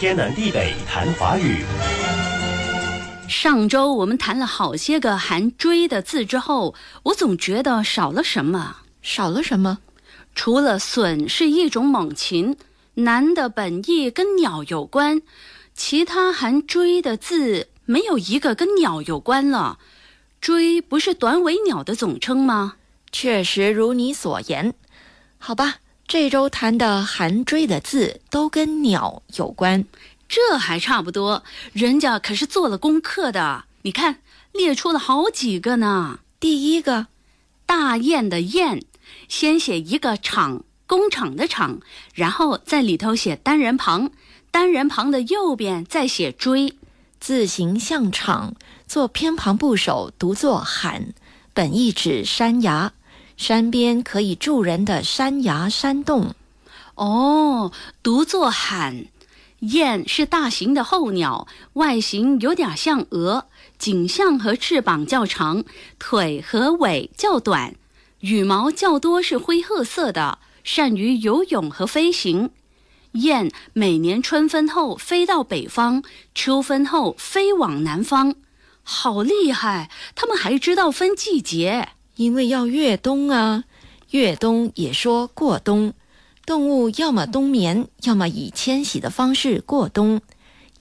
天南地北谈华语。上周我们谈了好些个含“追”的字之后，我总觉得少了什么。少了什么？除了“隼”是一种猛禽，“男”的本意跟鸟有关，其他含“追”的字没有一个跟鸟有关了。“追”不是短尾鸟的总称吗？确实如你所言。好吧，这周谈的含“追”的字都跟鸟有关。这还差不多，人家可是做了功课的。你看，列出了好几个呢。第一个，大雁的雁，先写一个厂，工厂的厂，然后在里头写单人旁，单人旁的右边再写追，字形像厂，做偏旁部首，读作喊，本意指山崖，山边可以住人的山崖山洞。哦，读作喊。雁是大型的候鸟，外形有点像鹅，颈项和翅膀较长，腿和尾较短，羽毛较多是灰褐色的，善于游泳和飞行。雁每年春分后飞到北方，秋分后飞往南方，好厉害！它们还知道分季节，因为要越冬啊，越冬也说过冬。动物要么冬眠，要么以迁徙的方式过冬。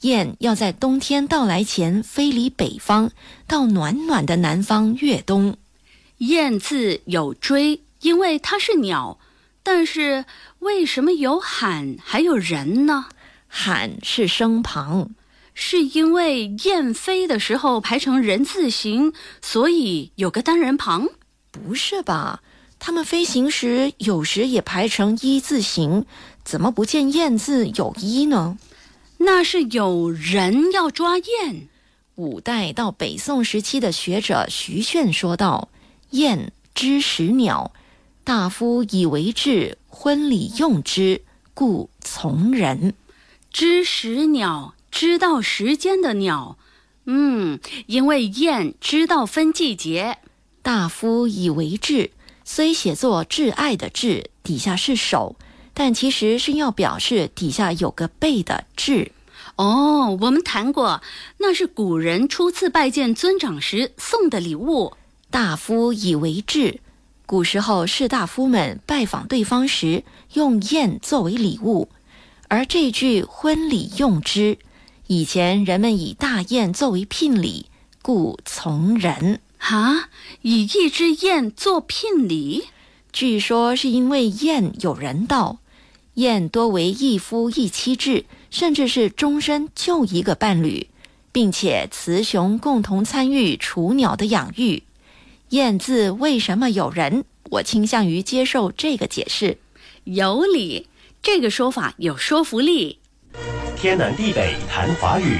雁要在冬天到来前飞离北方，到暖暖的南方越冬。雁字有追，因为它是鸟。但是为什么有喊还有人呢？喊是声旁，是因为雁飞的时候排成人字形，所以有个单人旁？不是吧？它们飞行时有时也排成一字形，怎么不见“燕”字有一呢？那是有人要抓燕。五代到北宋时期的学者徐铉说道：“燕知时鸟，大夫以为质，婚礼用之，故从人。知时鸟，知道时间的鸟。嗯，因为燕知道分季节。大夫以为质。”虽写作挚爱的挚底下是手，但其实是要表示底下有个背的志。哦，我们谈过，那是古人初次拜见尊长时送的礼物。大夫以为质，古时候士大夫们拜访对方时用宴作为礼物，而这句婚礼用之，以前人们以大宴作为聘礼，故从人。啊！以一只雁做聘礼，据说是因为雁有人道，雁多为一夫一妻制，甚至是终身就一个伴侣，并且雌雄共同参与雏鸟的养育。雁字为什么有人？我倾向于接受这个解释，有理，这个说法有说服力。天南地北谈华语。